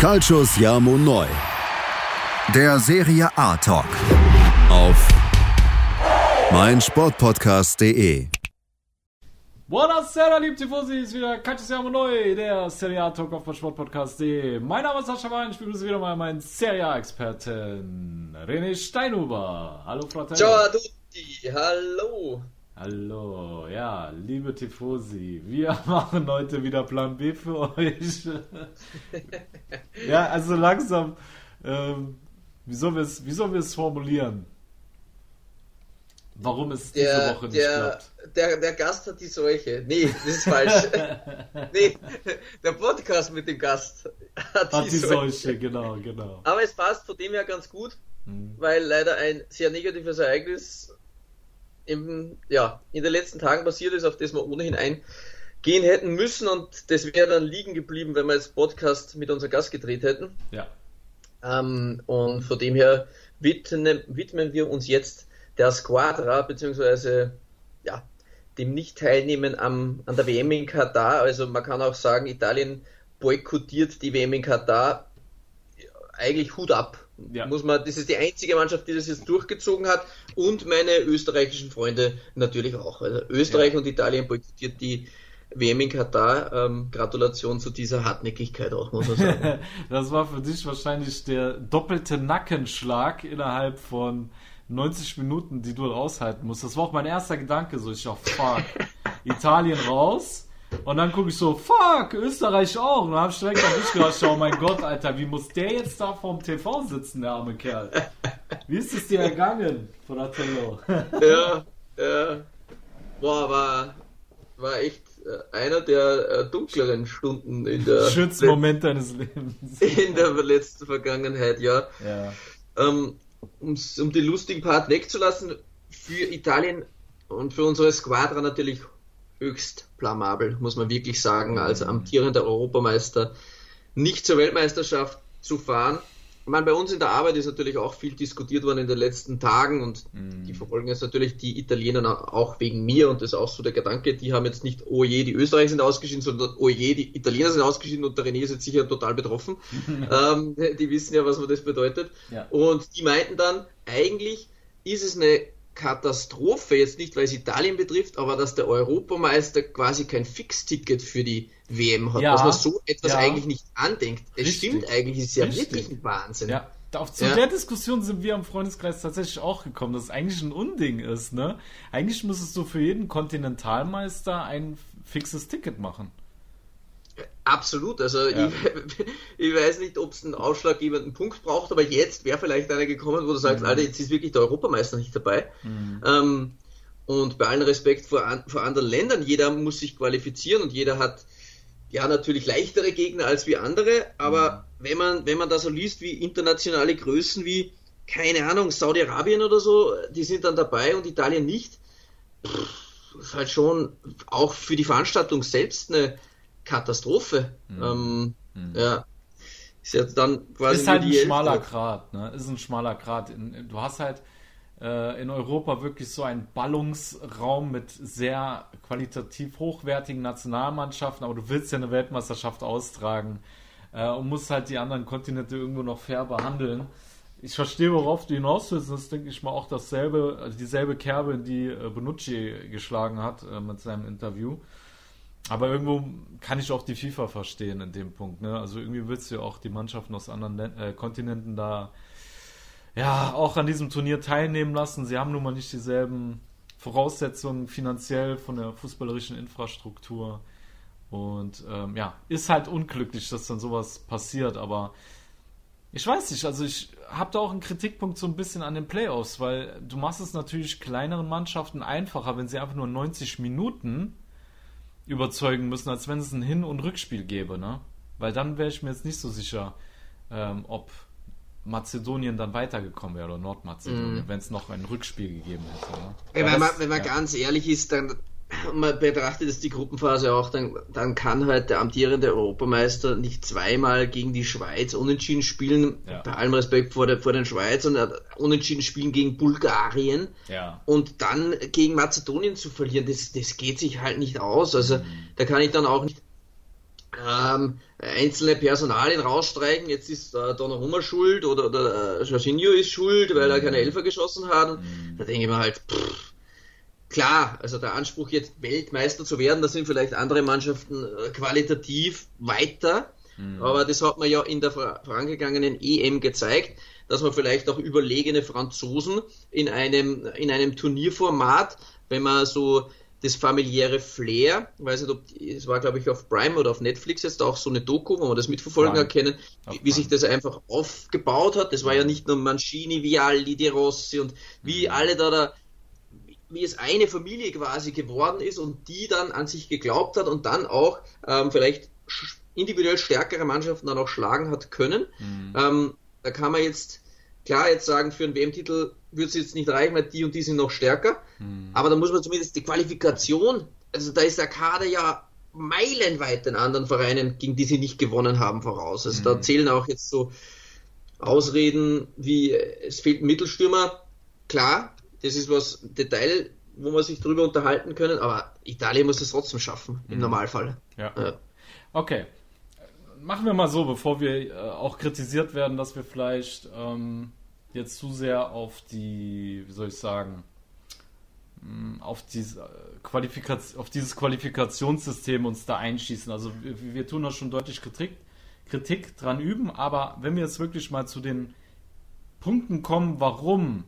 Calcius Jamo Neu. Der Serie A Talk. Auf meinsportpodcast.de. Buonasera, liebe Tifosi, ist wieder Calcius Jamo Neu, der Serie A Talk auf meinsportpodcast.de. Mein Name ist Sascha Wein, ich begrüße wieder mal meinen Serie A-Experten René Steinhuber. Hallo, Fratello. Ciao a tutti, hallo. Hallo, ja, liebe Tifosi, wir machen heute wieder Plan B für euch. ja, also langsam, ähm, wie sollen wir es, wie sollen wir es formulieren? Warum es diese Der, Woche nicht der, klappt? der, der Gast hat die Seuche. Nee, das ist falsch. nee, der Podcast mit dem Gast hat, Hat die, die Seuche. Seuche, genau, genau. Aber es passt von dem her ganz gut, Hm. weil leider ein sehr negatives Ereignis im, ja, in den letzten Tagen passiert ist, auf das wir ohnehin eingehen hätten müssen und das wäre dann liegen geblieben, wenn wir jetzt Podcast mit unserem Gast gedreht hätten. Ja. Ähm, und von dem her widmen, widmen wir uns jetzt der Squadra, beziehungsweise ja, dem Nicht-Teilnehmen am, an der WM in Katar. Also man kann auch sagen, Italien boykottiert die WM in Katar. Eigentlich Hut ab. Ja. Muss man, das ist die einzige Mannschaft, die das jetzt durchgezogen hat. Und meine österreichischen Freunde natürlich auch. Also Österreich Ja. und Italien boykottiert die WM in Katar. Ähm, Gratulation zu dieser Hartnäckigkeit auch, muss man sagen. Das war für dich wahrscheinlich der doppelte Nackenschlag innerhalb von 90 Minuten, die du raushalten musst. Das war auch mein erster Gedanke, so ich dachte, fuck, Italien raus. Und dann gucke ich so, fuck, Österreich auch. Und dann habe ich direkt an dich gedacht, oh mein Gott, Alter, wie muss der jetzt da vorm TV sitzen, der arme Kerl? Wie ist es dir ergangen, Fratello? ja, ja. Boah, war, war echt äh, einer der äh, dunkleren Stunden in der, Schönsten Moment deines Lebens. in der letzten Vergangenheit, ja. Ja. Ähm, um's- um den lustigen Part wegzulassen, für Italien und für unsere Squadra natürlich höchst blamabel, muss man wirklich sagen, als amtierender Europameister nicht zur Weltmeisterschaft zu fahren. Ich meine, bei uns in der Arbeit ist natürlich auch viel diskutiert worden in den letzten Tagen und die verfolgen jetzt natürlich die Italiener auch wegen mir und das ist auch so der Gedanke, die haben jetzt nicht, oh je, die Österreicher sind ausgeschieden, sondern oh je, die Italiener sind ausgeschieden und der René ist jetzt sicher total betroffen. ähm, die wissen ja, was das bedeutet. Ja. Und die meinten dann, eigentlich ist es eine Katastrophe, jetzt nicht, weil es Italien betrifft, aber dass der Europameister quasi kein Fixticket für die WM hat, Ja. dass man so etwas Ja. eigentlich nicht andenkt. Es Richtig. stimmt eigentlich, es ist ja Richtig. wirklich ein Wahnsinn. Ja, auf, zu Ja. der Diskussion sind wir im Freundeskreis tatsächlich auch gekommen, dass es eigentlich ein Unding ist, ne? Eigentlich müsstest du für jeden Kontinentalmeister ein fixes Ticket machen. Absolut, also Ja. ich, ich weiß nicht, ob es einen ausschlaggebenden Punkt braucht, aber jetzt wäre vielleicht einer gekommen, wo du sagst, Mhm. Alter, jetzt ist wirklich der Europameister nicht dabei. Ähm, und bei allem Respekt vor, an, vor anderen Ländern, jeder muss sich qualifizieren und jeder hat ja natürlich leichtere Gegner als wie andere, aber Mhm. wenn man, wenn man da so liest, wie internationale Größen wie, keine Ahnung, Saudi-Arabien oder so, die sind dann dabei und Italien nicht, pff, ist halt schon auch für die Veranstaltung selbst eine Katastrophe. Ähm, Ja. Ist jetzt dann quasi Mhm. ist halt ein schmaler Hälfte. Grat, ne? Ist ein schmaler Grat. In, du hast halt äh, in Europa wirklich so einen Ballungsraum mit sehr qualitativ hochwertigen Nationalmannschaften, aber du willst ja eine Weltmeisterschaft austragen äh, und musst halt die anderen Kontinente irgendwo noch fair behandeln. Ich verstehe, worauf du hinaus willst. Das ist, denke ich mal, auch dasselbe, also dieselbe Kerbe, die äh, Bonucci geschlagen hat äh, mit seinem Interview. Aber irgendwo kann ich auch die FIFA verstehen in dem Punkt. Ne? Also irgendwie willst du ja auch die Mannschaften aus anderen äh, Kontinenten da ja auch an diesem Turnier teilnehmen lassen. Sie haben nun mal nicht dieselben Voraussetzungen finanziell von der fußballerischen Infrastruktur. Und ähm, ja, ist halt unglücklich, dass dann sowas passiert, aber ich weiß nicht, also ich habe da auch einen Kritikpunkt so ein bisschen an den Playoffs, weil du machst es natürlich kleineren Mannschaften einfacher, wenn sie einfach nur 90 Minuten überzeugen müssen, als wenn es ein Hin- und Rückspiel gäbe, ne? Weil dann wäre ich mir jetzt nicht so sicher, ähm, ob Mazedonien dann weitergekommen wäre oder Nordmazedonien, wenn es noch ein Rückspiel gegeben hätte. Ne? Wenn man, das- wenn man ja. ganz ehrlich ist, dann man betrachtet jetzt die Gruppenphase auch, dann, dann kann halt der amtierende Europameister nicht zweimal gegen die Schweiz unentschieden spielen, Ja. bei allem Respekt vor, der, vor den Schweizern, äh, unentschieden spielen gegen Bulgarien Ja. und dann gegen Mazedonien zu verlieren, das, das geht sich halt nicht aus. Also Mhm. da kann ich dann auch nicht ähm, einzelne Personalien rausstreichen. Jetzt ist äh, Donnarumma schuld oder, oder äh, Jorginho ist schuld, weil er keine mhm. Elfer geschossen hat. Mhm. Da denke ich mir halt, pff, klar, also der Anspruch jetzt Weltmeister zu werden, da sind vielleicht andere Mannschaften äh, qualitativ weiter. Mhm. Aber das hat man ja in der vorangegangenen EM gezeigt, dass man vielleicht auch überlegene Franzosen in einem, in einem Turnierformat, wenn man so das familiäre Flair, ich weiß nicht, ob es war, glaube ich, auf Prime oder auf Netflix jetzt auch so eine Doku, wo man das mitverfolgen Prime. erkennen, wie, wie, sich das einfach aufgebaut hat. Das war ja nicht nur Mancini, Vialli, De Rossi und wie mhm. alle da, da wie es eine Familie quasi geworden ist und die dann an sich geglaubt hat und dann auch ähm, vielleicht individuell stärkere Mannschaften dann auch schlagen hat können. Mhm. Ähm, da kann man jetzt klar jetzt sagen, für einen WM-Titel würde es jetzt nicht reichen, weil die und die sind noch stärker. Mhm. Aber da muss man zumindest die Qualifikation, also da ist der Kader ja meilenweit den anderen Vereinen, gegen die sie nicht gewonnen haben, voraus. Also mhm. da zählen auch jetzt so Ausreden wie es fehlt ein Mittelstürmer. Klar, das ist was Detail, wo man sich drüber unterhalten können, aber Italien muss es trotzdem schaffen, im mhm. Normalfall. Ja. ja. Okay. Machen wir mal so, bevor wir äh, auch kritisiert werden, dass wir vielleicht ähm, jetzt zu sehr auf die, wie soll ich sagen, mm, auf, diese Qualifikation, auf dieses Qualifikationssystem uns da einschießen. Also wir, wir tun da schon deutlich Kritik, Kritik dran üben, aber wenn wir jetzt wirklich mal zu den Punkten kommen, warum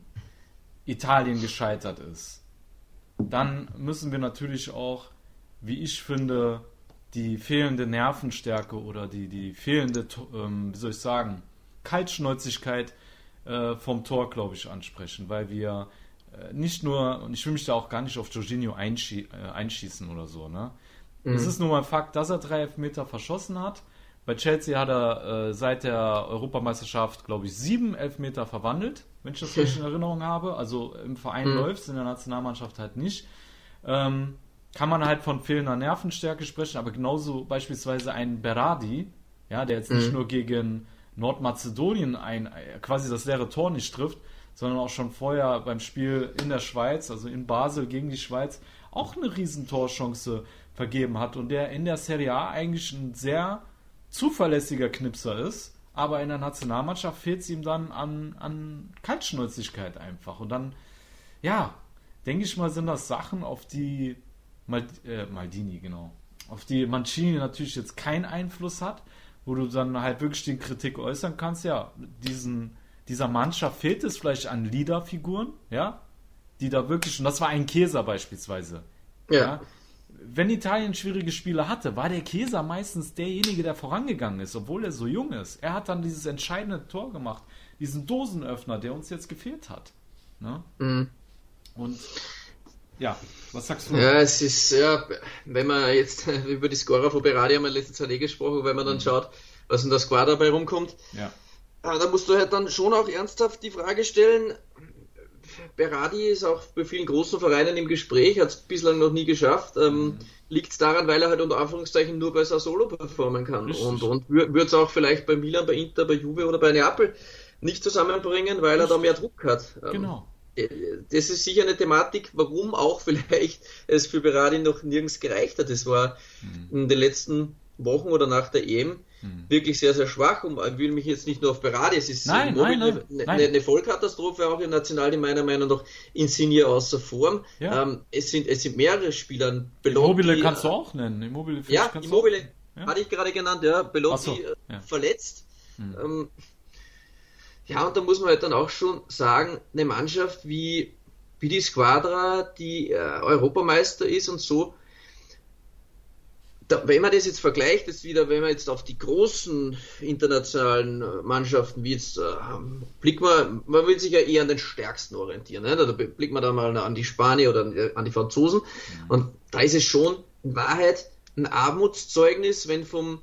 Italien gescheitert ist, dann müssen wir natürlich auch, wie ich finde, die fehlende Nervenstärke oder die, die fehlende, ähm, wie soll ich sagen, Kaltschnäuzigkeit äh, vom Tor, glaube ich, ansprechen, weil wir äh, nicht nur, und ich will mich da auch gar nicht auf Jorginho einschie äh, einschießen oder so, ne? Mhm. Es ist nur mal Fakt, dass er drei Elfmeter verschossen hat. Bei Chelsea hat er äh, seit der Europameisterschaft, glaube ich, sieben Elfmeter verwandelt, wenn ich das richtig in Erinnerung habe. Also im Verein mhm. läuft es, in der Nationalmannschaft halt nicht. Ähm, kann man halt von fehlender Nervenstärke sprechen, aber genauso beispielsweise ein Berardi, ja, der jetzt mhm. nicht nur gegen Nordmazedonien ein quasi das leere Tor nicht trifft, sondern auch schon vorher beim Spiel in der Schweiz, also in Basel gegen die Schweiz, auch eine Riesentorchance vergeben hat und der in der Serie A eigentlich ein sehr zuverlässiger Knipser ist, aber in der Nationalmannschaft fehlt es ihm dann an, an Kaltschnäuzigkeit einfach. Und dann, ja, denke ich mal, sind das Sachen, auf die Mal, äh, Maldini, genau, auf die Mancini natürlich jetzt keinen Einfluss hat, wo du dann halt wirklich die Kritik äußern kannst, ja, diesen, dieser Mannschaft fehlt es vielleicht an Leaderfiguren, ja, die da wirklich, und das war ein Käser beispielsweise, ja. ja. Wenn Italien schwierige Spiele hatte, war der Käser meistens derjenige, der vorangegangen ist, obwohl er so jung ist. Er hat dann dieses entscheidende Tor gemacht, diesen Dosenöffner, der uns jetzt gefehlt hat. Ne? Mhm. Und ja, was sagst du? Ja, es ist, ja, wenn man jetzt über die Scorer von Berardi haben wir letzte Zeit eh gesprochen, wenn man dann mhm. schaut, was in der Squad dabei rumkommt, ja. da musst du halt dann schon auch ernsthaft die Frage stellen, Berardi ist auch bei vielen großen Vereinen im Gespräch, hat es bislang noch nie geschafft. Ähm, mhm. Liegt es daran, weil er halt unter Anführungszeichen nur bei Sassolo performen kann. Richtig. Und, und würde es auch vielleicht bei Milan, bei Inter, bei Juve oder bei Neapel nicht zusammenbringen, weil Richtig. er da mehr Druck hat. Ähm, genau das ist sicher eine Thematik, warum auch vielleicht es für Berardi noch nirgends gereicht hat. Es war mhm. in den letzten Wochen oder nach der EM mhm. wirklich sehr, sehr schwach und ich will mich jetzt nicht nur auf Berardi, es ist nein, nein, nein, eine, eine, eine, Vollkatastrophe auch in National, in meiner Meinung nach Insigne außer Form. Ja. Ähm, es, sind, es sind mehrere Spieler. Belotti, Immobile kannst du auch nennen. Immobile ja, Immobile ja? hatte ich gerade genannt, ja. Belotti so, ja. verletzt. Mhm. Ähm, ja, und da muss man halt dann auch schon sagen, eine Mannschaft wie, wie die Squadra, die äh, Europameister ist und so, da, wenn man das jetzt vergleicht, jetzt wieder, wenn man jetzt auf die großen internationalen äh, Mannschaften wie jetzt, äh, blickt man, man will sich ja eher an den stärksten orientieren. Ne? Da blickt man da mal an die Spanier oder an die Franzosen. Mhm. Und da ist es schon in Wahrheit ein Armutszeugnis, wenn vom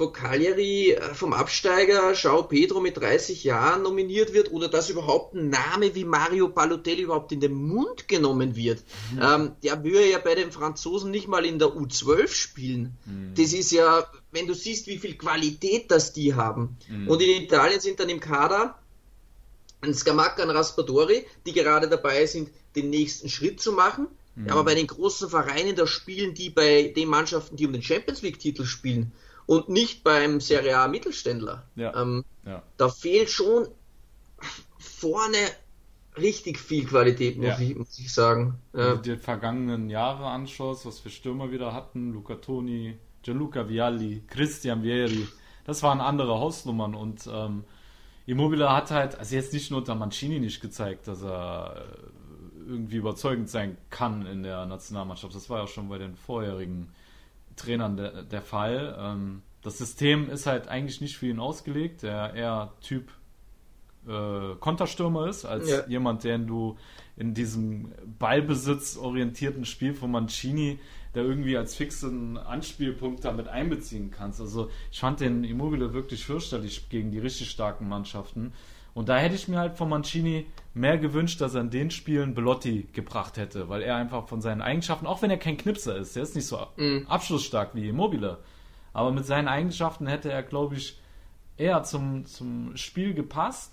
von Cagliari äh, vom Absteiger Schau Pedro mit 30 Jahren nominiert wird oder dass überhaupt ein Name wie Mario Balotelli überhaupt in den Mund genommen wird. Mhm. Ähm, der würde ja bei den Franzosen nicht mal in der U12 spielen. Mhm. Das ist ja, wenn du siehst, wie viel Qualität das die haben. Mhm. Und in Italien sind dann im Kader ein Scamacca, ein Raspadori, die gerade dabei sind, den nächsten Schritt zu machen. Mhm. Aber bei den großen Vereinen, da spielen die bei den Mannschaften, die um den Champions League-Titel spielen. Und nicht beim Serie A Mittelständler. Ja. Ähm, ja. Da fehlt schon vorne richtig viel Qualität, muss, ja. ich, muss ich sagen. Wenn ja. du dir die vergangenen Jahre anschaust, was wir Stürmer wieder hatten, Luca Toni, Gianluca Vialli, Christian Vieri, das waren andere Hausnummern und ähm, Immobile hat halt, also jetzt nicht nur unter Mancini nicht gezeigt, dass er äh, irgendwie überzeugend sein kann in der Nationalmannschaft. Das war ja schon bei den vorherigen Trainern der, der Fall. Ähm, das System ist halt eigentlich nicht für ihn ausgelegt. Der eher Typ äh, Konterstürmer ist, als ja. jemand, den du in diesem ballbesitzorientierten Spiel von Mancini, der irgendwie als fixen Anspielpunkt damit einbeziehen kannst. Also ich fand den Immobile wirklich fürchterlich gegen die richtig starken Mannschaften. Und da hätte ich mir halt von Mancini mehr gewünscht, dass er in den Spielen Belotti gebracht hätte, weil er einfach von seinen Eigenschaften, auch wenn er kein Knipser ist, der ist nicht so mhm. abschlussstark wie Immobile, aber mit seinen Eigenschaften hätte er, glaube ich, eher zum, zum Spiel gepasst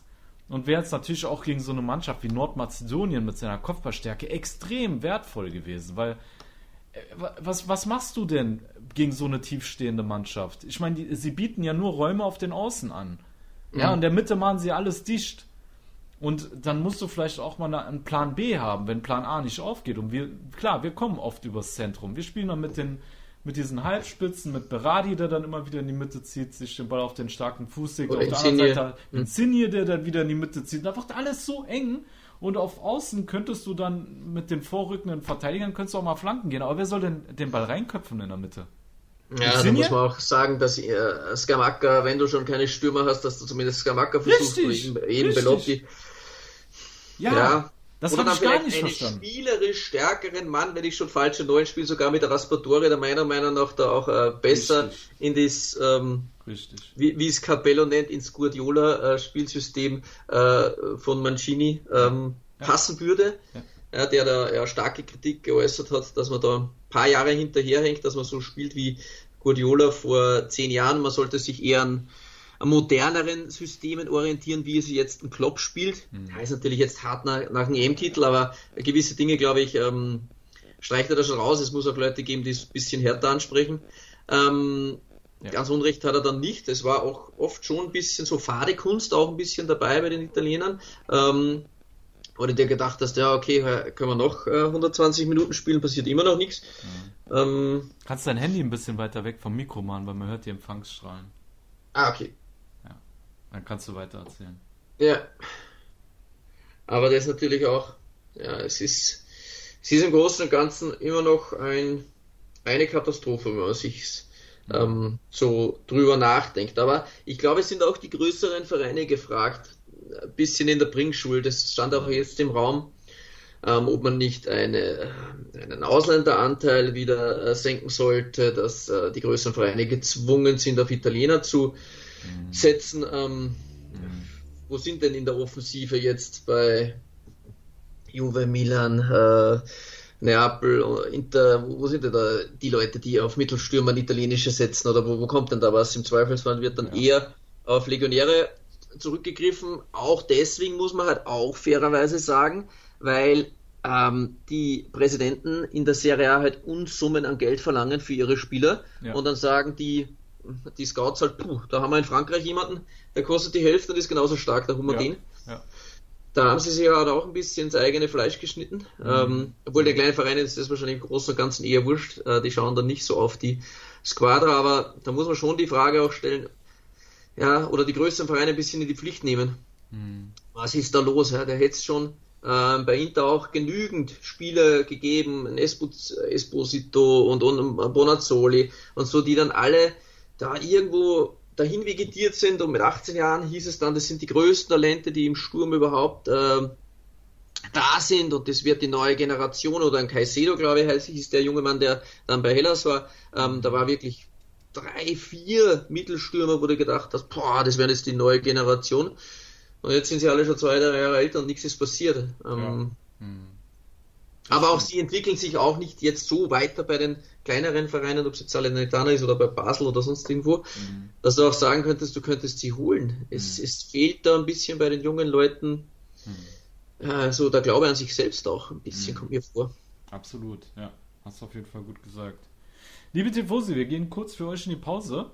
und wäre jetzt natürlich auch gegen so eine Mannschaft wie Nordmazedonien mit seiner Kopfballstärke extrem wertvoll gewesen, weil äh, was, was machst du denn gegen so eine tiefstehende Mannschaft? Ich meine, sie bieten ja nur Räume auf den Außen an. Ja, mhm. in der Mitte machen sie alles dicht. Und dann musst du vielleicht auch mal einen Plan B haben, wenn Plan A nicht aufgeht. Und wir, klar, wir kommen oft übers Zentrum. Wir spielen dann mit den, mit diesen Halbspitzen, mit Berardi, der dann immer wieder in die Mitte zieht, sich den Ball auf den starken Fuß legt. Auf der anderen Seite mhm. Insigne, der dann wieder in die Mitte zieht. Da wird alles so eng. Und auf Außen könntest du dann mit den vorrückenden Verteidigern könntest du auch mal Flanken gehen. Aber wer soll denn den Ball reinköpfen in der Mitte? Ja, da muss man auch sagen, dass äh, Skamaka, wenn du schon keine Stürmer hast, dass du zumindest Skamaka versuchst, richtig, eben, eben Belotti. Ja, ja, das habe ich gar nicht einen verstanden. spielerisch stärkeren Mann, wenn ich schon falsche Neun spiele, sogar mit der Raspadore, der meiner Meinung nach da auch äh, besser Richtig. in das, ähm, Wie, wie es Capello nennt, ins Guardiola-Spielsystem äh, von Mancini ähm, ja. passen würde. Ja. Ja, der da ja, starke Kritik geäußert hat, dass man da ein paar Jahre hinterherhängt, dass man so spielt wie Guardiola vor zehn Jahren. Man sollte sich eher an moderneren Systemen orientieren, wie es jetzt ein Klopp spielt. Mhm. Heißt natürlich jetzt hart nach, nach einem EM-Titel, aber gewisse Dinge, glaube ich, ähm, streicht er da schon raus. Es muss auch Leute geben, die es ein bisschen härter ansprechen. Ähm, ja. Ganz Unrecht hat er dann nicht. Es war auch oft schon ein bisschen so fade Kunst auch ein bisschen dabei bei den Italienern. Ähm, oder dir gedacht hast, ja, okay, können wir noch äh, 120 Minuten spielen, passiert immer noch nichts. Mhm. Ähm, Kannst dein Handy ein bisschen weiter weg vom Mikro machen, weil man hört die Empfangsstrahlen. Ah, okay. Dann kannst du weiter erzählen. Ja. Aber das ist natürlich auch, ja, es ist, es ist im Großen und Ganzen immer noch ein, eine Katastrophe, wenn man sich ähm, so drüber nachdenkt. Aber ich glaube, es sind auch die größeren Vereine gefragt, ein bisschen in der Bringschule. Das stand auch jetzt im Raum, ähm, ob man nicht eine, einen Ausländeranteil wieder äh, senken sollte, dass äh, die größeren Vereine gezwungen sind, auf Italiener zu mhm. setzen. Ähm, mhm. Wo sind denn in der Offensive jetzt bei Juve, Milan, äh, Neapel, Inter, wo sind denn da die Leute, die auf Mittelstürmer italienische setzen oder wo, wo kommt denn da was? Im Zweifelsfall wird dann ja. eher auf Legionäre zurückgegriffen. Auch deswegen muss man halt auch fairerweise sagen, weil ähm, die Präsidenten in der Serie A halt Unsummen an Geld verlangen für ihre Spieler ja. und dann sagen die die Scouts halt, puh, da haben wir in Frankreich jemanden, der kostet die Hälfte und ist genauso stark, der Humadin. Ja, ja. Da haben sie sich halt auch ein bisschen ins eigene Fleisch geschnitten. Mhm. Ähm, obwohl der kleine Verein ist das wahrscheinlich im Großen und Ganzen eher wurscht. Äh, die schauen dann nicht so auf die Squadra, aber da muss man schon die Frage auch stellen, ja, oder die größeren Vereine ein bisschen in die Pflicht nehmen. Mhm. Was ist da los? Ja? Der hätte es schon äh, bei Inter auch genügend Spieler gegeben, Esposito und, und Bonazzoli und so, die dann alle da irgendwo dahin vegetiert sind und mit 18 Jahren hieß es dann, das sind die größten Talente, die im Sturm überhaupt äh, da sind und das wird die neue Generation oder ein Caicedo, glaube ich, heißt, hieß der junge Mann, der dann bei Hellas war, ähm, da war wirklich drei, vier Mittelstürmer, du gedacht hast, boah, das wäre jetzt die neue Generation. Und jetzt sind sie alle schon zwei, drei Jahre älter und nichts ist passiert. Ähm, ja. hm. Aber auch sie entwickeln sich auch nicht jetzt so weiter bei den kleineren Vereinen, ob es jetzt Salernitana ist oder bei Basel oder sonst irgendwo, mhm. dass du auch sagen könntest, du könntest sie holen. Es, mhm. es fehlt da ein bisschen bei den jungen Leuten mhm. äh, so der Glaube an sich selbst auch ein bisschen, mhm. kommt mir vor. Absolut, ja. Hast du auf jeden Fall gut gesagt. Liebe Tifosi, wir gehen kurz für euch in die Pause.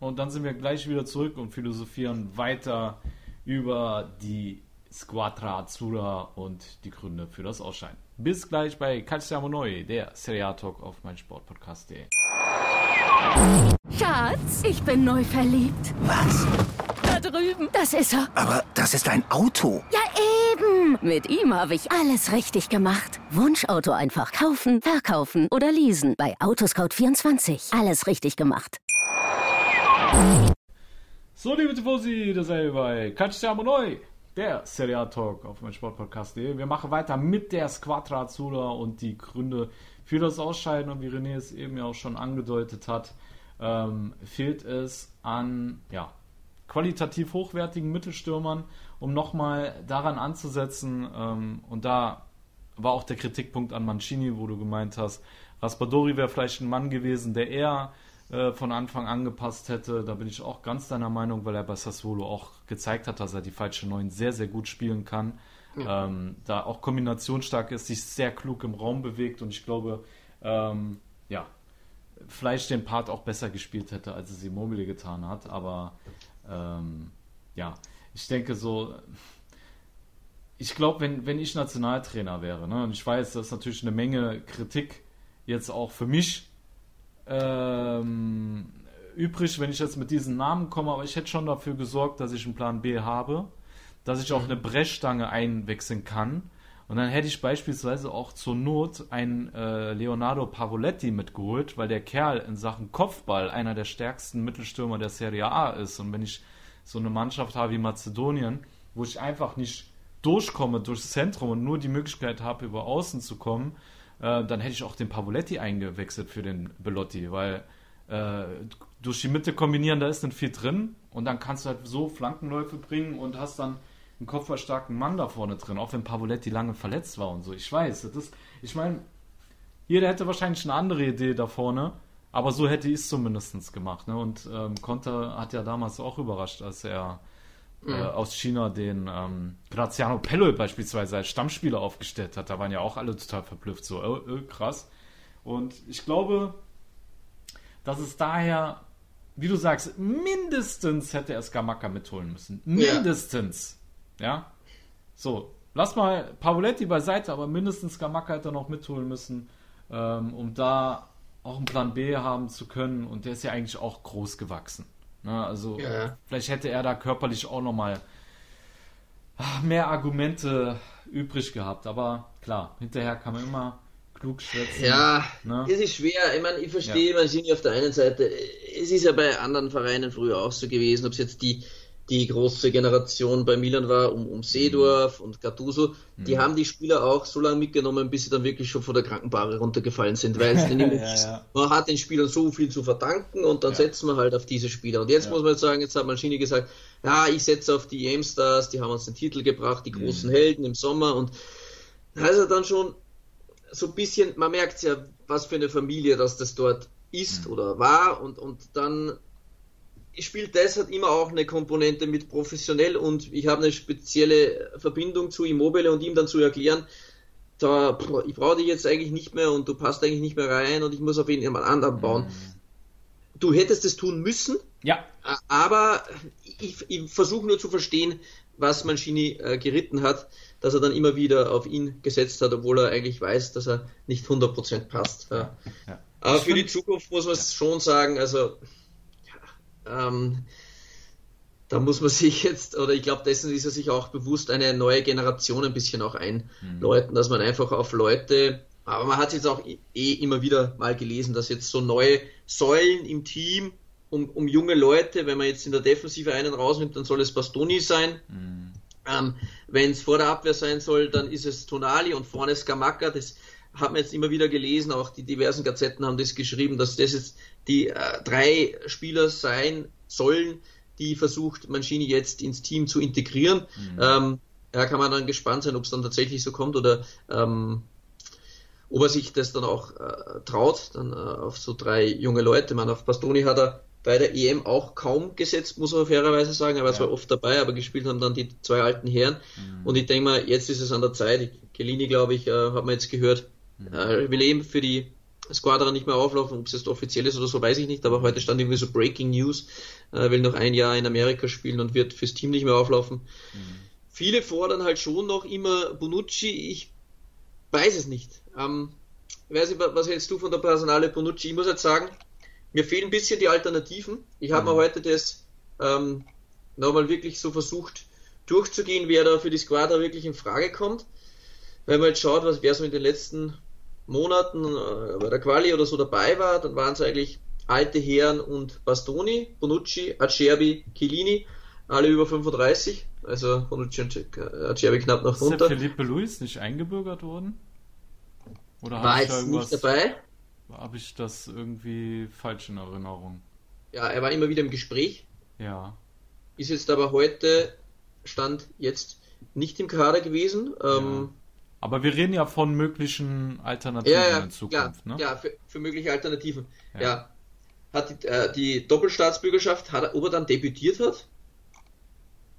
und dann sind wir gleich wieder zurück und philosophieren weiter über die Squadra Azzurra und die Gründe für das Ausscheiden. Bis gleich bei Calciamo Noi, der Serie A Talk auf meinsportpodcast.de. Schatz, ich bin neu verliebt. Was? Da drüben. Das ist er. Aber das ist ein Auto. Ja, eben. Mit ihm habe ich alles richtig gemacht. Wunschauto einfach kaufen, verkaufen oder leasen. Bei Autoscout24. Alles richtig gemacht. So, liebe Tifosi, das ist bei Calciamo Noi, der Serie Talk auf meinsportpodcast.de. Wir machen weiter mit der Squadra Azzurra und die Gründe für das Ausscheiden. Und wie René es eben ja auch schon angedeutet hat, ähm, fehlt es an ja, qualitativ hochwertigen Mittelstürmern, um nochmal daran anzusetzen. Ähm, und da war auch der Kritikpunkt an Mancini, wo du gemeint hast, Raspadori wäre vielleicht ein Mann gewesen, der eher äh, von Anfang angepasst hätte. Da bin ich auch ganz deiner Meinung, weil er bei Sassuolo auch gezeigt hat, dass er die falsche Neun sehr, sehr gut spielen kann. Ja. Ähm, da auch kombinationsstark ist, sich sehr klug im Raum bewegt und ich glaube, ähm, ja, vielleicht den Part auch besser gespielt hätte, als es Immobile getan hat. Aber ähm, ja, ich denke so, ich glaube, wenn, wenn ich Nationaltrainer wäre, ne, und ich weiß, das ist natürlich eine Menge Kritik jetzt auch für mich ähm, übrig, wenn ich jetzt mit diesen Namen komme, aber ich hätte schon dafür gesorgt, dass ich einen Plan B habe, dass ich auch eine Brechstange einwechseln kann. Und dann hätte ich beispielsweise auch zur Not einen äh, Leonardo Pavoletti mitgeholt, weil der Kerl in Sachen Kopfball einer der stärksten Mittelstürmer der Serie A ist. Und wenn ich so eine Mannschaft habe wie Mazedonien, wo ich einfach nicht durchkomme durchs Zentrum und nur die Möglichkeit habe, über Außen zu kommen, äh, dann hätte ich auch den Pavoletti eingewechselt für den Belotti, weil äh, durch die Mitte kombinieren, da ist nicht viel drin und dann kannst du halt so Flankenläufe bringen und hast dann einen kopfballstarken Mann da vorne drin, auch wenn Pavoletti lange verletzt war und so. Ich weiß, das ist, ich meine, jeder hätte wahrscheinlich eine andere Idee da vorne, aber so hätte ich es zumindest gemacht. Ne? Und ähm, Conte hat ja damals auch überrascht, als er äh, mhm. aus China den ähm, Graziano Pello beispielsweise als Stammspieler aufgestellt hat. Da waren ja auch alle total verblüfft, so äh, äh, krass. Und ich glaube, dass es daher, wie du sagst, mindestens hätte er Skamaka mitholen müssen. Mindestens. Ja. ja? So, lass mal Pavoletti beiseite, aber mindestens Skamaka hätte er noch mitholen müssen, ähm, um da auch einen Plan B haben zu können. Und der ist ja eigentlich auch groß gewachsen. Ne, also ja. vielleicht hätte er da körperlich auch nochmal ah, mehr Argumente übrig gehabt. Aber klar, hinterher kann man immer klug schwätzen. Ja, ne? es ist schwer. Ich meine, ich verstehe, ja. man sieht auf der einen Seite, es ist ja bei anderen Vereinen früher auch so gewesen, ob es jetzt die die große Generation bei Milan war, um, um Seedorf und Gattuso, die mhm. haben die Spieler auch so lange mitgenommen, bis sie dann wirklich schon vor der Krankenbahre runtergefallen sind, weil es ja, ja. man hat den Spielern so viel zu verdanken und dann ja. setzt man halt auf diese Spieler. Und jetzt muss man sagen, jetzt hat Maschini gesagt, ja, ich setze auf die EM-Stars, die haben uns den Titel gebracht, die großen mhm. Helden im Sommer und also dann schon so ein bisschen, man merkt ja, was für eine Familie dass das dort ist mhm. oder war und, und dann spielt das hat immer auch eine Komponente mit professionell und ich habe eine spezielle Verbindung zu Immobile und ihm dann zu erklären, da, ich brauche dich jetzt eigentlich nicht mehr und du passt eigentlich nicht mehr rein und ich muss auf jeden jemand anderen bauen. Mhm. Du hättest es tun müssen, ja. aber ich, ich versuche nur zu verstehen, was Mancini äh, geritten hat, dass er dann immer wieder auf ihn gesetzt hat, obwohl er eigentlich weiß, dass er nicht 100% passt. Ja. Ja. Aber für die Zukunft muss man es schon sagen, also ähm, da muss man sich jetzt, oder ich glaube, dessen ist er sich auch bewusst, eine neue Generation ein bisschen auch einläuten, mhm. dass man einfach auf Leute, aber man hat jetzt auch eh immer wieder mal gelesen, dass jetzt so neue Säulen im Team um, um junge Leute, wenn man jetzt in der Defensive einen rausnimmt, dann soll es Bastoni sein. Mhm. Ähm, wenn es vor der Abwehr sein soll, dann ist es Tonali und vorne Skamaka. Das hat man jetzt immer wieder gelesen, auch die diversen Gazetten haben das geschrieben, dass das jetzt die äh, drei Spieler sein sollen, die versucht Mancini jetzt ins Team zu integrieren. Mhm. Ähm, ja, kann man dann gespannt sein, ob es dann tatsächlich so kommt oder ähm, ob er sich das dann auch äh, traut, dann äh, auf so drei junge Leute. Man auf Bastoni hat er bei der EM auch kaum gesetzt, muss man fairerweise sagen. Er war ja. zwar oft dabei, aber gespielt haben dann die zwei alten Herren. Mhm. Und ich denke mal, jetzt ist es an der Zeit. Gelini, glaube ich, äh, hat man jetzt gehört, mhm. äh, will eben für die Squadra nicht mehr auflaufen, ob es jetzt offiziell ist oder so, weiß ich nicht, aber heute stand irgendwie so Breaking News, äh, will noch ein Jahr in Amerika spielen und wird fürs Team nicht mehr auflaufen. Mhm. Viele fordern halt schon noch immer Bonucci, ich weiß es nicht. Ähm, weiß ich, was hältst du von der Personale Bonucci? Ich muss jetzt sagen, mir fehlen ein bisschen die Alternativen. Ich habe mhm. mir heute das ähm, nochmal wirklich so versucht durchzugehen, wer da für die Squadra wirklich in Frage kommt. Wenn man jetzt schaut, was wer so in den letzten Monaten äh, bei der Quali oder so dabei war, dann waren es eigentlich alte Herren und Bastoni, Bonucci, Acerbi, Chilini, alle über 35. Also Bonucci und Acerbi knapp noch runter. Ist der Felipe Luis nicht eingebürgert worden? Oder war jetzt nicht dabei? Habe ich das irgendwie falsch in Erinnerung? Ja, er war immer wieder im Gespräch. Ja. Ist jetzt aber heute, stand jetzt nicht im Kader gewesen. Ähm, ja. Aber wir reden ja von möglichen Alternativen ja, ja, in Zukunft, klar, ne? Ja, für, für mögliche Alternativen. Ja. ja. Hat die, äh, die, Doppelstaatsbürgerschaft, hat, ob er dann debütiert hat?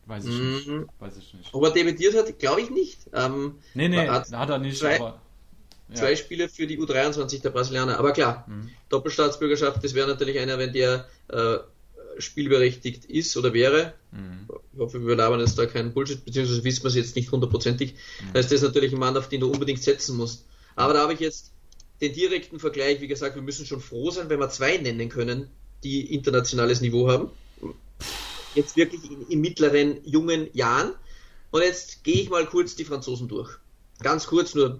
Weiß ich, mhm. nicht. Weiß ich nicht. Ob er debütiert hat, glaube ich nicht. Ähm, nee, nee, hat, hat er nicht, zwei, aber. Ja. Zwei Spiele für die U23 der Brasilianer. Aber klar, mhm. Doppelstaatsbürgerschaft, das wäre natürlich einer, wenn der äh, spielberechtigt ist oder wäre. Mhm. Ich hoffe, wir labern jetzt da keinen Bullshit, beziehungsweise wissen wir es jetzt nicht hundertprozentig. Mhm. Da ist das natürlich ein Mann, auf den du unbedingt setzen musst. Aber da habe ich jetzt den direkten Vergleich, wie gesagt, wir müssen schon froh sein, wenn wir zwei nennen können, die internationales Niveau haben. Jetzt wirklich in, in mittleren, jungen Jahren. Und jetzt gehe ich mal kurz die Franzosen durch. Ganz kurz, nur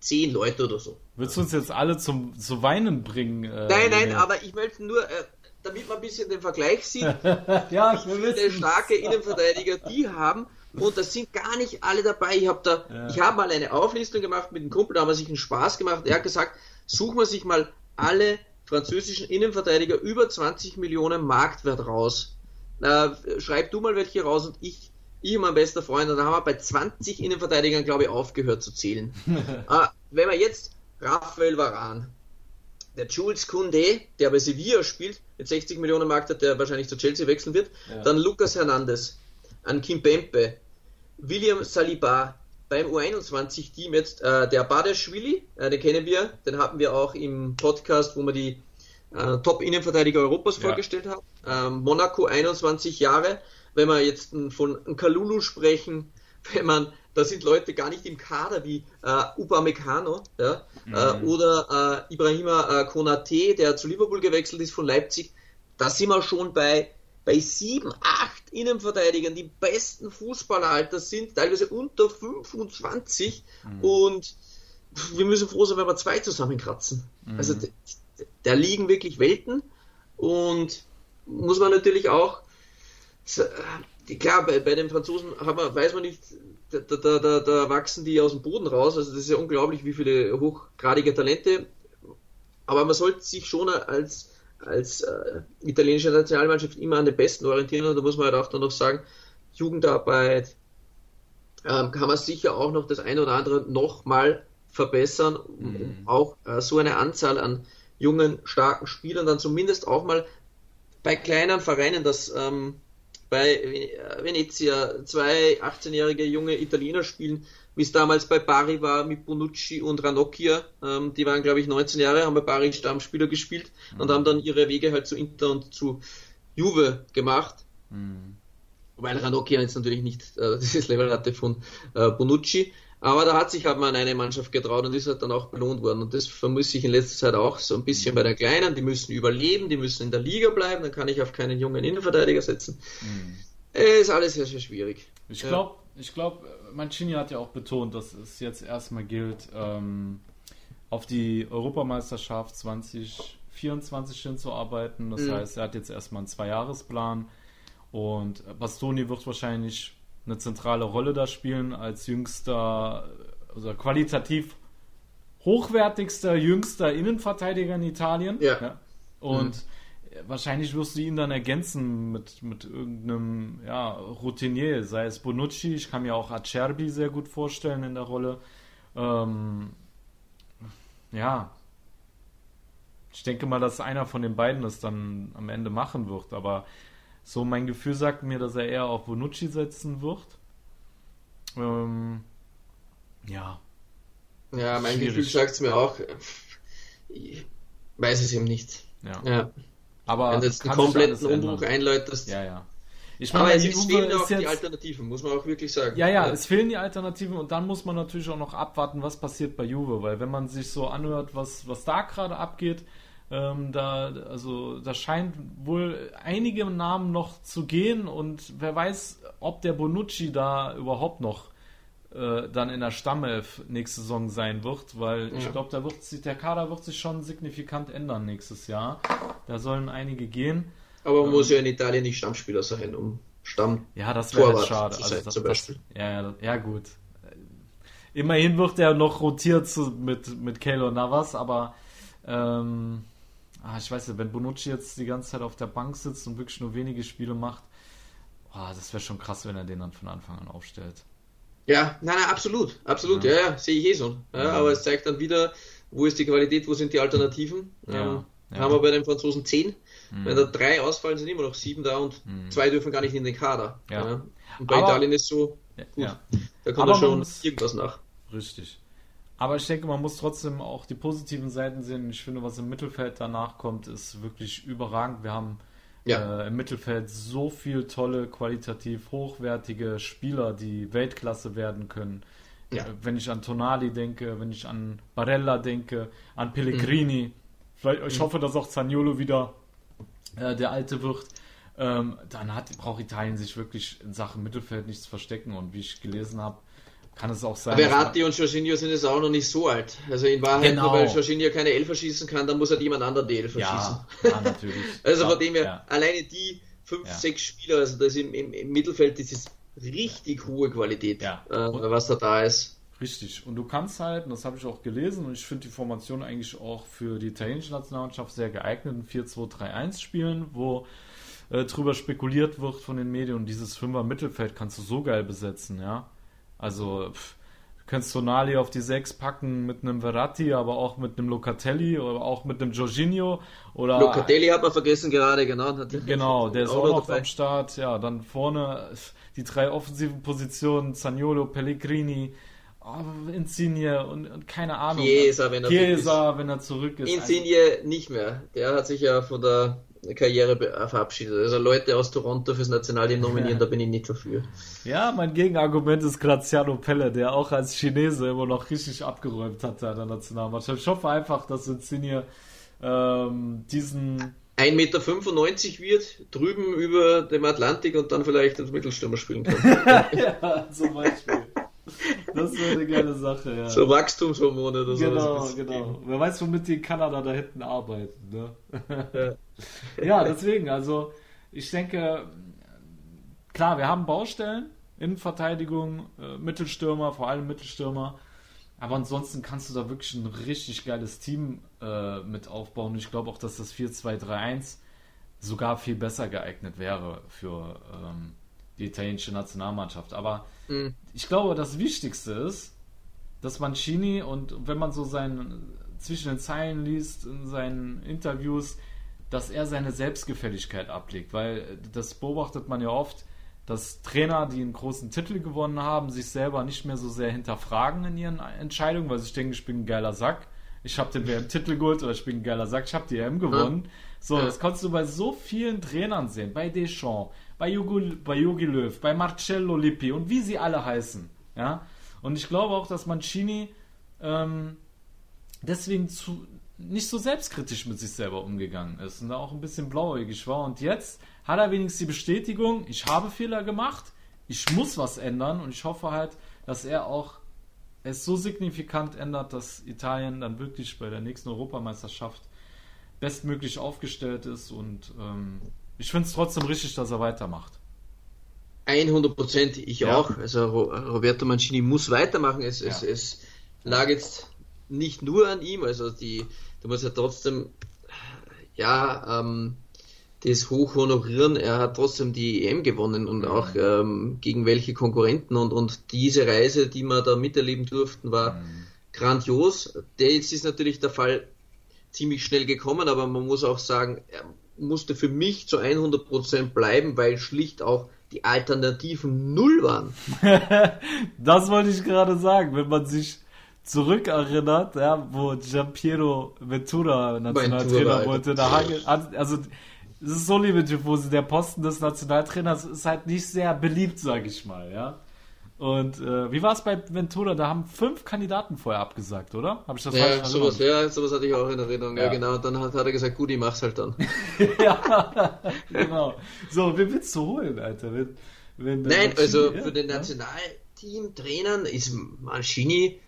zehn Leute oder so. Willst du uns jetzt alle zum zu Weinen bringen? Äh, nein, nein, aber ich möchte nur, äh, damit man ein bisschen den Vergleich sieht, ja, wie viele starke Innenverteidiger die haben. Und das sind gar nicht alle dabei. Ich habe da, ja. ich habe mal eine Auflistung gemacht mit einem Kumpel, da haben wir sich einen Spaß gemacht. Er hat gesagt, suchen wir sich mal alle französischen Innenverteidiger über 20 Millionen Marktwert raus. Äh, schreib du mal welche raus und ich, ich und mein bester Freund, und dann haben wir bei 20 Innenverteidigern, glaube ich, aufgehört zu zählen. äh, wenn wir jetzt Raphael Varan, der Jules Koundé, der bei Sevilla spielt, mit 60 Millionen Markt hat, der wahrscheinlich zu Chelsea wechseln wird. Ja. Dann Lucas Hernandez, an Kim Pempe, William Saliba beim U21-Team jetzt, äh, der Badeschwili, äh, den kennen wir, den hatten wir auch im Podcast, wo wir die äh, Top-Innenverteidiger Europas ja. vorgestellt haben. Ähm, Monaco 21 Jahre. Wenn wir jetzt von Kalulu sprechen, wenn man da sind Leute gar nicht im Kader wie äh, Upamecano ja, mhm. äh, oder äh, Ibrahima äh, Konate, der zu Liverpool gewechselt ist von Leipzig. Da sind wir schon bei, bei sieben, acht Innenverteidigern, die besten Fußballeralter sind, teilweise unter 25 mhm. und wir müssen froh sein, wenn wir zwei zusammenkratzen. Mhm. Also da liegen wirklich Welten und muss man natürlich auch klar, bei, bei den Franzosen man, weiß man nicht, da, da, da, da wachsen die aus dem Boden raus. Also das ist ja unglaublich, wie viele hochgradige Talente. Aber man sollte sich schon als, als äh, italienische Nationalmannschaft immer an den Besten orientieren. Und da muss man halt auch dann noch sagen, Jugendarbeit ähm, kann man sicher auch noch das eine oder andere nochmal verbessern, um, mhm. auch äh, so eine Anzahl an jungen, starken Spielern dann zumindest auch mal bei kleinen Vereinen, das ähm, bei Venezia zwei 18-jährige junge Italiener spielen, wie es damals bei Bari war mit Bonucci und Ranocchia. Ähm, die waren, glaube ich, 19 Jahre, haben bei Bari Stammspieler gespielt mhm. und haben dann ihre Wege halt zu Inter und zu Juve gemacht. Mhm. Weil Ranocchia jetzt natürlich nicht äh, dieses Level hatte von äh, Bonucci. Aber da hat sich halt mal eine Mannschaft getraut und ist halt dann auch belohnt worden. Und das vermisse ich in letzter Zeit auch so ein bisschen bei den Kleinen. Die müssen überleben, die müssen in der Liga bleiben, dann kann ich auf keinen jungen Innenverteidiger setzen. Mhm. Ist alles sehr, sehr schwierig. Ich glaube, ich glaube, Mancini hat ja auch betont, dass es jetzt erstmal gilt, ähm, auf die Europameisterschaft 2024 hinzuarbeiten. Das mhm. heißt, er hat jetzt erstmal einen Zweijahresplan und Bastoni wird wahrscheinlich eine zentrale Rolle da spielen als jüngster, also qualitativ hochwertigster, jüngster Innenverteidiger in Italien. Ja. ja. Und mhm. wahrscheinlich wirst du ihn dann ergänzen mit, mit irgendeinem ja, Routinier, sei es Bonucci, ich kann mir auch Acerbi sehr gut vorstellen in der Rolle. Ähm, ja, ich denke mal, dass einer von den beiden das dann am Ende machen wird, aber so, mein Gefühl sagt mir, dass er eher auf Bonucci setzen wird. Ähm, ja. Ja, mein Schwierig. Gefühl sagt es mir auch. Ich weiß es eben nicht. Ja. Ja. Aber Wenn du jetzt einen kompletten alles ändern. Umbruch einläutest. Ja, ja. Ich Aber meine, es, die es Juve fehlen auch ist die jetzt, Alternativen, muss man auch wirklich sagen. Ja, ja, es fehlen die Alternativen und dann muss man natürlich auch noch abwarten, was passiert bei Juve, weil wenn man sich so anhört, was, was da gerade abgeht, ähm, da, also, da scheint wohl einige Namen noch zu gehen und wer weiß, ob der Bonucci da überhaupt noch äh, dann in der Stammelf nächste Saison sein wird, weil ich Ja. glaube, da wird sich, der Kader wird sich schon signifikant ändern nächstes Jahr. Da sollen einige gehen. Aber man muss ja in Italien nicht Stammspieler sein, um Stamm. Ja, das wäre jetzt schade. zu Also sein, das, zum das, Beispiel. ja, ja, ja, gut. Immerhin wird er noch rotiert mit, mit Keylor Navas, aber ähm, ah, ich weiß nicht, wenn Bonucci jetzt die ganze Zeit auf der Bank sitzt und wirklich nur wenige Spiele macht, ah, das wäre schon krass, wenn er den dann von Anfang an aufstellt. Ja, nein, nein, absolut, absolut, Ja. ja, ja, sehe ich eh so. Ja, Ja. Aber es zeigt dann wieder, wo ist die Qualität, wo sind die Alternativen. Ja, Ähm, ja. Haben wir bei den Franzosen zehn. Mhm. Wenn da drei ausfallen, sind immer noch sieben da und Mhm. zwei dürfen gar nicht in den Kader. Ja. Und bei Aber- Italien ist so, Ja, gut, ja, da kommt da schon irgendwas nach. richtig. Aber ich denke, man muss trotzdem auch die positiven Seiten sehen. Ich finde, was im Mittelfeld danach kommt, ist wirklich überragend. Wir haben Ja. äh, im Mittelfeld so viel tolle, qualitativ hochwertige Spieler, die Weltklasse werden können. Ja. Äh, Wenn ich an Tonali denke, wenn ich an Barella denke, an Pellegrini, vielleicht, ich hoffe, dass auch Zaniolo wieder äh, der Alte wird, ähm, dann hat, braucht Italien sich wirklich in Sachen Mittelfeld nichts verstecken. Und wie ich gelesen habe, kann es auch sein. Aber dass man- Ratti und Jorginho sind jetzt auch noch nicht so alt. Also in Wahrheit, Genau. nur weil Jorginho keine Elfer schießen kann, dann muss halt jemand anderen die Elfer ja, schießen. ja, natürlich. Also ja, von dem her, ja. alleine die fünf, Ja. sechs Spieler, also das im, im, im Mittelfeld, das ist richtig hohe Qualität, Ja. äh, was da da ist. Richtig. Und du kannst halt, und das habe ich auch gelesen, und ich finde die Formation eigentlich auch für die italienische Nationalmannschaft sehr geeignet, ein 4-2-3-1 spielen, wo äh, drüber spekuliert wird von den Medien und dieses Fünfer Mittelfeld kannst du so geil besetzen, ja. Also, pff, du kannst Tonali auf die 6 packen mit einem Verratti, aber auch mit einem Locatelli oder auch mit einem Jorginho oder Locatelli hat man vergessen gerade, genau. Genau, der ist auch noch dabei. am Start. Ja, dann vorne die drei offensiven Positionen, Zaniolo, Pellegrini, oh, Insigne und, und keine Ahnung. Chiesa, wenn er Chiesa, wenn er zurück ist. Insigne nicht mehr. Der hat sich ja von der Karriere äh, verabschiedet. Also Leute aus Toronto fürs Nationalteam nominieren, da bin ich nicht dafür. Ja, mein Gegenargument ist Graziano Pelle, der auch als Chinese immer noch richtig abgeräumt hat da in der Nationalmannschaft. Ich hoffe einfach, dass Insigne ähm, diesen 1,95 Meter wird, drüben über dem Atlantik und dann vielleicht als Mittelstürmer spielen kann. ja, zum Beispiel. Das wäre eine geile Sache, ja. so Wachstumshormone oder so. Genau, genau. Wer weiß, womit die in Kanada da hinten arbeiten. Ne? ja, deswegen, also ich denke, klar, wir haben Baustellen, Innenverteidigung, äh, Mittelstürmer, vor allem Mittelstürmer. Aber ansonsten kannst du da wirklich ein richtig geiles Team äh, mit aufbauen. Und ich glaube auch, dass das 4-2-3-1 sogar viel besser geeignet wäre für ähm, die italienische Nationalmannschaft. Aber Mhm. ich glaube, das Wichtigste ist, dass Mancini und wenn man so seinen zwischen den Zeilen liest in seinen Interviews, dass er seine Selbstgefälligkeit ablegt, weil das beobachtet man ja oft, dass Trainer, die einen großen Titel gewonnen haben, sich selber nicht mehr so sehr hinterfragen in ihren Entscheidungen, weil sie denken, ich bin ein geiler Sack, ich habe den WM-Titel geholt oder ich bin ein geiler Sack, ich habe die EM gewonnen. So, das kannst du bei so vielen Trainern sehen, bei Deschamps, bei Jogi, bei Jogi Löw, bei Marcello Lippi und wie sie alle heißen. Ja? Und ich glaube auch, dass Mancini ähm, deswegen zu, nicht so selbstkritisch mit sich selber umgegangen ist und da auch ein bisschen blauäugig war. Und jetzt hat er wenigstens die Bestätigung, ich habe Fehler gemacht, ich muss was ändern und ich hoffe halt, dass er auch es so signifikant ändert, dass Italien dann wirklich bei der nächsten Europameisterschaft bestmöglich aufgestellt ist und ähm, ich finde es trotzdem richtig, dass er weitermacht. 100 Prozent, ich Ja. auch. Also Ro- Roberto Mancini muss weitermachen. Es, es, Ja. es lag jetzt nicht nur an ihm, also die, du musst ja trotzdem, ja, ähm, das hoch honorieren. Er hat trotzdem die EM gewonnen und auch ähm, gegen welche Konkurrenten und, und diese Reise, die wir da miterleben durften, war grandios. Der jetzt ist natürlich der Fall ziemlich schnell gekommen, aber man muss auch sagen, er musste für mich zu 100% bleiben, weil schlicht auch die Alternativen null waren. Das wollte ich gerade sagen. Wenn man sich zurückerinnert, ja, wo Giampiero Ventura Nationaltrainer wurde. Da also es ist so, liebe Tifosi, der Posten des Nationaltrainers ist halt nicht sehr beliebt, sag ich mal, ja. Und äh, wie war es bei Ventura? Da haben fünf Kandidaten vorher abgesagt, oder? Habe ich das ja, sowas, ja, sowas hatte ich auch in Erinnerung. Ja, ja genau. Und dann hat, hat, er gesagt, gut, ich mach's halt dann. ja, genau. So, wen willst du holen, Alter? Wenn, wenn Nein, also für den Nationalteam-Trainern ist Mancini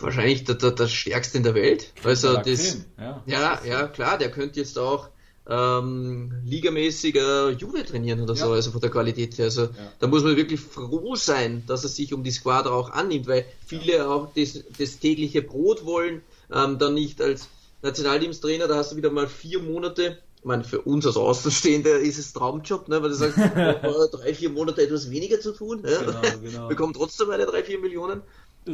wahrscheinlich der, der, der, stärkste in der Welt. Also das, ja, ja, klar, der könnte jetzt auch ähm, ligamäßiger Juve trainieren oder so, also von der Qualität her. Also ja. da muss man wirklich froh sein, dass er sich um die Squadra auch annimmt, weil viele ja. auch das, das, tägliche Brot wollen, ähm, dann nicht als Nationalteamstrainer, da hast du wieder mal vier Monate. Ich meine, für uns als Außenstehende ist es Traumjob, ne, weil du sagst, drei, vier Monate etwas weniger zu tun, ja? genau, genau. bekommen trotzdem eine drei, vier Millionen.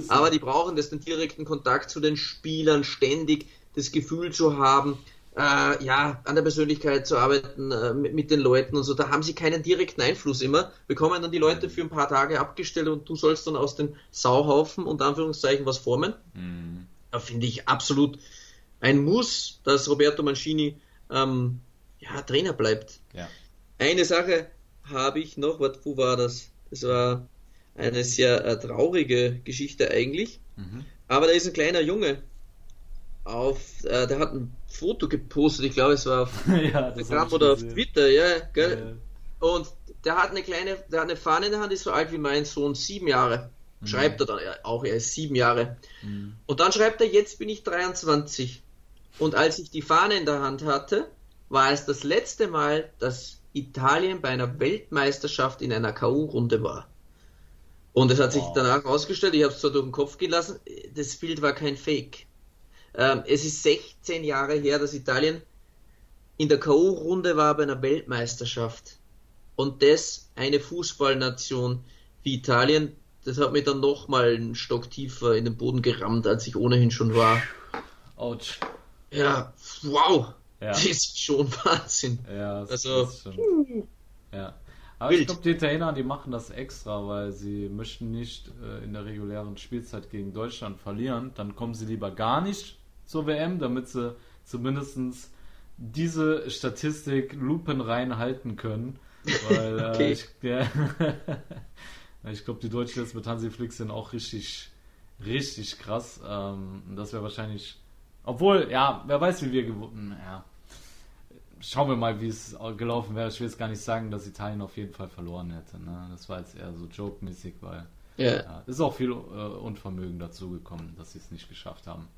Aber die brauchen das den direkten Kontakt zu den Spielern, ständig das Gefühl zu haben, äh, ja, an der Persönlichkeit zu arbeiten, äh, mit, mit, den Leuten und so. Da haben sie keinen direkten Einfluss immer, bekommen dann die Leute für ein paar Tage abgestellt und du sollst dann aus den Sauhaufen und Anführungszeichen was formen. Mhm. Da finde ich absolut ein Muss, dass Roberto Mancini ähm, ja, Trainer bleibt. Ja. Eine Sache habe ich noch, wo war das? Das war eine sehr äh, traurige Geschichte eigentlich. Mhm. Aber da ist ein kleiner Junge, auf, äh, der hat ein Foto gepostet, ich glaube es war auf ja, Instagram oder auf Twitter, ja, gell? Ja. Und der hat eine kleine, der hat eine Fahne in der Hand, ist so alt wie mein Sohn, sieben Jahre. Mhm. Schreibt er dann auch, er ist sieben Jahre. Mhm. Und dann schreibt er, jetzt bin ich 23. Und als ich die Fahne in der Hand hatte, war es das letzte Mal, dass Italien bei einer Weltmeisterschaft in einer K.O.-Runde war. Und es hat sich danach herausgestellt, ich habe es zwar durch den Kopf gelassen, das Bild war kein Fake. Ähm, es ist 16 Jahre her, dass Italien in der K.O.-Runde war bei einer Weltmeisterschaft. Und das eine Fußballnation wie Italien, das hat mich dann nochmal einen Stock tiefer in den Boden gerammt, als ich ohnehin schon war. Autsch. Ja, wow. Ja. Das ist schon Wahnsinn. Ja, das also, ist schon. Ja. Aber Wild. ich glaube, die Italiener, die machen das extra, weil sie möchten nicht äh, in der regulären Spielzeit gegen Deutschland verlieren. Dann kommen sie lieber gar nicht zur WM, damit sie zumindest diese Statistik lupenrein halten können. Weil äh, okay. äh, ich, ja, ich glaube, die Deutschen jetzt mit Hansi Flick sind auch richtig, richtig krass. Ähm, das wäre wahrscheinlich, obwohl, ja, wer weiß, wie wir gewonnen, ja. Schauen wir mal, wie es gelaufen wäre. Ich will jetzt gar nicht sagen, dass Italien auf jeden Fall verloren hätte. Ne? Das war jetzt eher so joke-mäßig, weil yeah. ja, ist auch viel äh, Unvermögen dazugekommen, dass sie es nicht geschafft haben.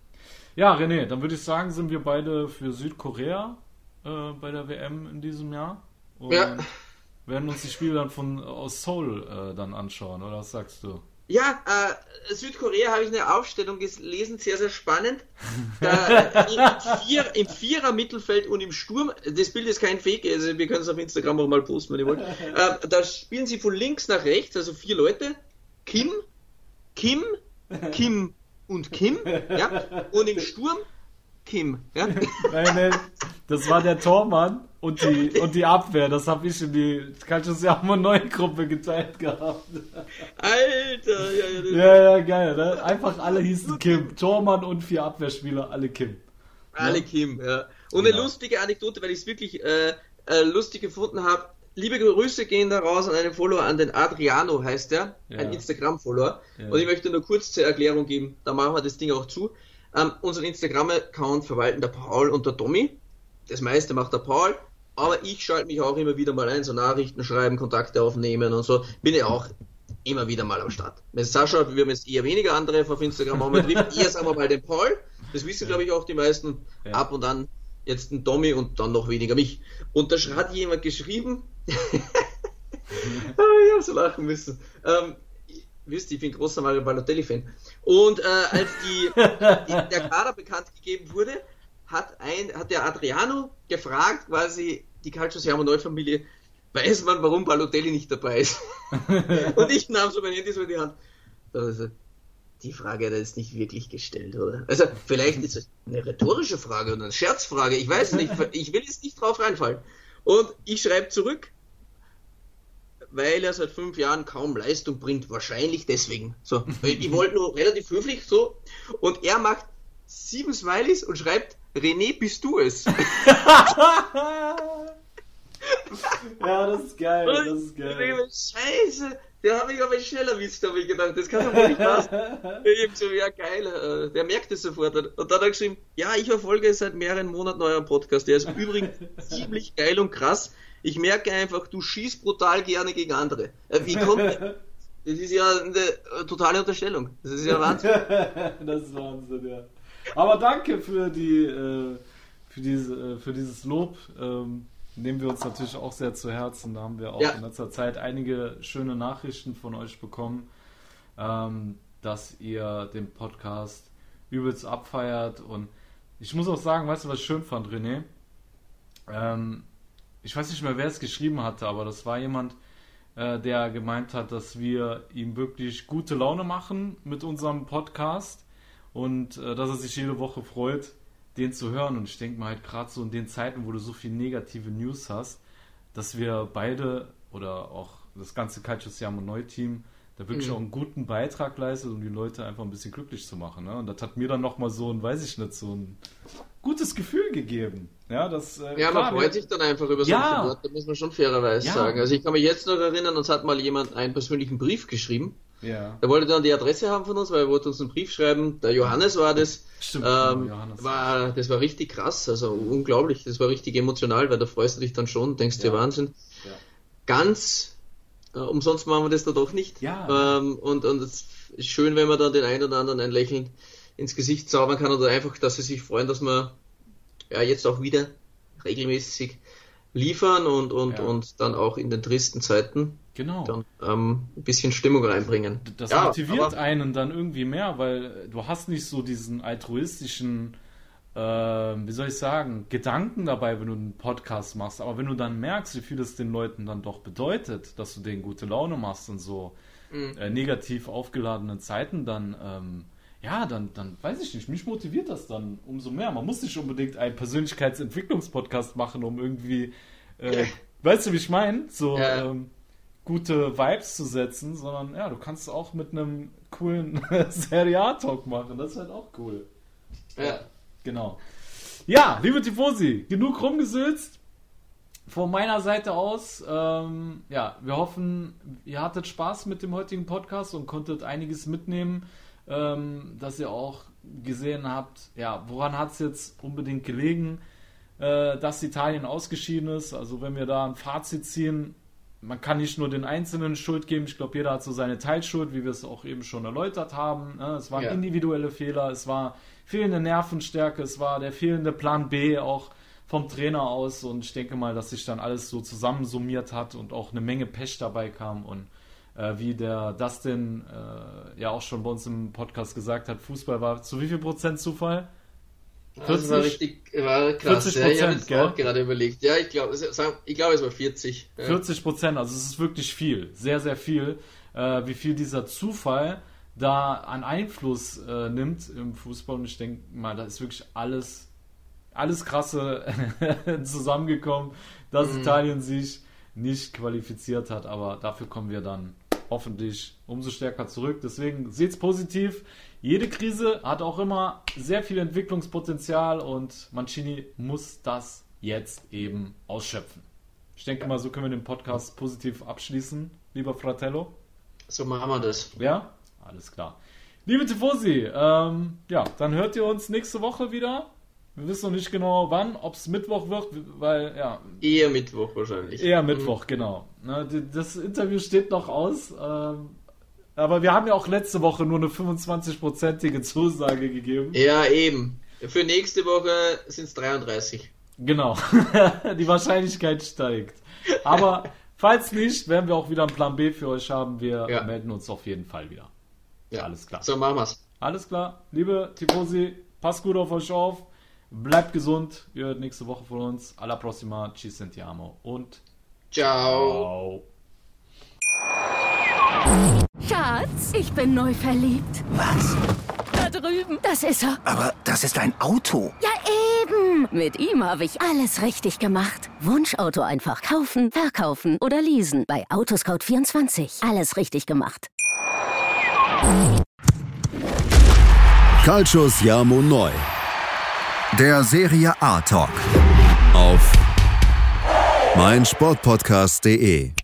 Ja, René, dann würde ich sagen, sind wir beide für Südkorea äh, bei der WM in diesem Jahr. Und ja. werden uns die Spiele dann von aus Seoul äh, dann anschauen, oder was sagst du? Ja, äh, Südkorea habe ich eine Aufstellung gelesen, sehr, sehr spannend. Da, im, Vier, Im Vierer-Mittelfeld und im Sturm, das Bild ist kein Fake, also wir können es auf Instagram auch mal posten, wenn ihr wollt. Äh, da spielen sie von links nach rechts, also vier Leute. Kim, Kim, Kim und Kim, ja, und im Sturm Kim, ja. Nein, nein, das war der Tormann und die, und die Abwehr, das habe ich in die Calcius ja auch mal neue Gruppe geteilt gehabt. Alter, ja, ja, ja, ja, geil, ne? Einfach alle hießen Kim. Tormann und vier Abwehrspieler, alle Kim. Alle ja? Kim, ja. Und eine lustige Anekdote, weil ich es wirklich äh, äh, lustig gefunden habe, liebe Grüße gehen da raus an einen Follower, an den Adriano heißt er, ja. ein Instagram-Follower. Ja. Und ich möchte nur kurz zur Erklärung geben, da machen wir das Ding auch zu. Ähm, unseren Instagram-Account verwalten der Paul und der Tommy. Das meiste macht der Paul, aber ich schalte mich auch immer wieder mal ein, so Nachrichten schreiben, Kontakte aufnehmen und so. Bin ja auch immer wieder mal am Start. Mit Sascha, wir haben jetzt eher weniger andere auf Instagram, aber treffen eher, sagen wir mal, den Paul. Das wissen, glaube ich, auch die meisten. Ja. Ab und an jetzt ein Tommy und dann noch weniger mich. Und da hat jemand geschrieben, Ah, ich habe so lachen müssen. Ähm, wisst ihr, ich bin großer Mario Balotelli-Fan. Und äh, als die, die, der Kader bekannt gegeben wurde, hat, ein, hat der Adriano gefragt, quasi die Calcio Siamo Neufamilie, weiß man, warum Balotelli nicht dabei ist? und ich nahm so mein Handy so in die Hand. Also, die Frage hat er jetzt nicht wirklich gestellt, oder? Also, vielleicht ist es eine rhetorische Frage oder eine Scherzfrage, ich weiß nicht, ich will jetzt nicht drauf reinfallen. Und ich schreibe zurück, weil er seit fünf Jahren kaum Leistung bringt. Wahrscheinlich deswegen. So, ich wollte nur relativ höflich so. Und er macht sieben Smileys und schreibt, René, bist du es? ja, das ist geil, das ist geil. Scheiße, der habe ich aber schnell erwischt, habe ich gedacht. Das kann doch wohl nicht passen. ich so, ja geil, äh, der merkt es sofort. Und dann hat er geschrieben, ja, ich verfolge seit mehreren Monaten euren Podcast. Der ist übrigens ziemlich geil und krass. Ich merke einfach, du schießt brutal gerne gegen andere. Äh, wie kommt das? ist ja eine äh, totale Unterstellung. Das ist ja Wahnsinn. das ist Wahnsinn, ja. Aber danke für die für, diese, für dieses Lob. Ähm, nehmen wir uns natürlich auch sehr zu Herzen. Da haben wir auch ja. in letzter Zeit einige schöne Nachrichten von euch bekommen, ähm, dass ihr den Podcast übelst abfeiert. Und ich muss auch sagen, weißt du, was ich schön fand, René? Ähm, ich weiß nicht mehr, wer es geschrieben hatte, aber das war jemand, äh, der gemeint hat, dass wir ihm wirklich gute Laune machen mit unserem Podcast und äh, dass er sich jede Woche freut, den zu hören. Und ich denke mal halt gerade so in den Zeiten, wo du so viel negative News hast, dass wir beide oder auch das ganze Calcius Siamo Neu-Team da wirklich mhm. auch einen guten Beitrag leistet, um die Leute einfach ein bisschen glücklich zu machen. Ne? Und das hat mir dann nochmal so ein, weiß ich nicht, so ein gutes Gefühl gegeben. Ja, das, äh, ja klar, man freut sich dann einfach über ja. solche Worte, muss man schon fairerweise ja. sagen. Also ich kann mich jetzt noch erinnern, uns hat mal jemand einen persönlichen Brief geschrieben. Ja. Er wollte dann die Adresse haben von uns, weil er wollte uns einen Brief schreiben. Der Johannes war das. Stimmt, ähm, Johannes. War, das war richtig krass, also unglaublich. Das war richtig emotional, weil da freust du dich dann schon, denkst ja. dir Wahnsinn. Ja. Ganz äh, umsonst machen wir das da doch nicht. Ja. Ähm, und, und es ist schön, wenn man dann den einen oder anderen ein Lächeln ins Gesicht zaubern kann oder einfach, dass sie sich freuen, dass man ja jetzt auch wieder regelmäßig liefern und, und, ja. und dann auch in den tristen Zeiten genau. dann ähm, ein bisschen Stimmung reinbringen. Das ja, motiviert einen dann irgendwie mehr, weil du hast nicht so diesen altruistischen, äh, wie soll ich sagen, Gedanken dabei, wenn du einen Podcast machst. Aber wenn du dann merkst, wie viel es den Leuten dann doch bedeutet, dass du denen gute Laune machst und so mhm. äh, negativ aufgeladenen Zeiten, dann ähm, ja, dann, dann weiß ich nicht, mich motiviert das dann umso mehr. Man muss nicht unbedingt einen Persönlichkeitsentwicklungspodcast machen, um irgendwie, äh, weißt du, wie ich meine? So ja. ähm, gute Vibes zu setzen, sondern ja, du kannst auch mit einem coolen Serie A-Talk machen. Das ist halt auch cool. Ja. Genau. Ja, liebe Tifosi, genug rumgesülzt. Von meiner Seite aus, ähm, ja, wir hoffen, ihr hattet Spaß mit dem heutigen Podcast und konntet einiges mitnehmen ähm, dass ihr auch gesehen habt, ja, woran hat es jetzt unbedingt gelegen, äh, dass Italien ausgeschieden ist. Also wenn wir da ein Fazit ziehen, man kann nicht nur den Einzelnen Schuld geben, ich glaube, jeder hat so seine Teilschuld, wie wir es auch eben schon erläutert haben. Ne? Es waren ja. individuelle Fehler, es war fehlende Nervenstärke, es war der fehlende Plan B auch vom Trainer aus und ich denke mal, dass sich dann alles so zusammensummiert hat und auch eine Menge Pech dabei kam und äh, wie der Dustin äh, ja auch schon bei uns im Podcast gesagt hat, Fußball war zu wie viel Prozent Zufall? 40, das war richtig war krass. 40 Prozent, ja, ich habe auch gerade überlegt. Ja, ich glaube, ich glaube, es war 40. Ja. 40 Prozent, also es ist wirklich viel, sehr, sehr viel, äh, wie viel dieser Zufall da an Einfluss äh, nimmt im Fußball. Und ich denke mal, da ist wirklich alles, alles krasse zusammengekommen, dass mhm. Italien sich nicht qualifiziert hat. Aber dafür kommen wir dann hoffentlich umso stärker zurück. Deswegen seht es positiv. Jede Krise hat auch immer sehr viel Entwicklungspotenzial und Mancini muss das jetzt eben ausschöpfen. Ich denke mal, so können wir den Podcast positiv abschließen, lieber Fratello. So machen wir das. Ja, alles klar. Liebe Tifosi, ähm, ja, dann hört ihr uns nächste Woche wieder. Wir wissen noch nicht genau wann, ob es Mittwoch wird, weil, ja. Eher Mittwoch wahrscheinlich. Eher Mittwoch, mhm. genau. Ne, das Interview steht noch aus. Ähm, aber wir haben ja auch letzte Woche nur eine 25-prozentige Zusage gegeben. Ja, eben. Für nächste Woche sind es 33. Genau. Die Wahrscheinlichkeit steigt. Aber falls nicht, werden wir auch wieder einen Plan B für euch haben. Wir ja. melden uns auf jeden Fall wieder. Ja, alles klar. So machen wir's. Alles klar. Liebe Tifosi, passt gut auf euch auf. Bleibt gesund. Ihr hört nächste Woche von uns. Alla prossima. Ci sentiamo. Und ciao. ciao. Schatz, ich bin neu verliebt. Was? Da drüben. Das ist er. Aber das ist ein Auto. Ja, eben. Mit ihm habe ich alles richtig gemacht. Wunschauto einfach kaufen, verkaufen oder leasen. Bei Autoscout24. Alles richtig gemacht. Calcius Jamo Neu. Der Serie A Talk. Auf meinsportpodcast.de.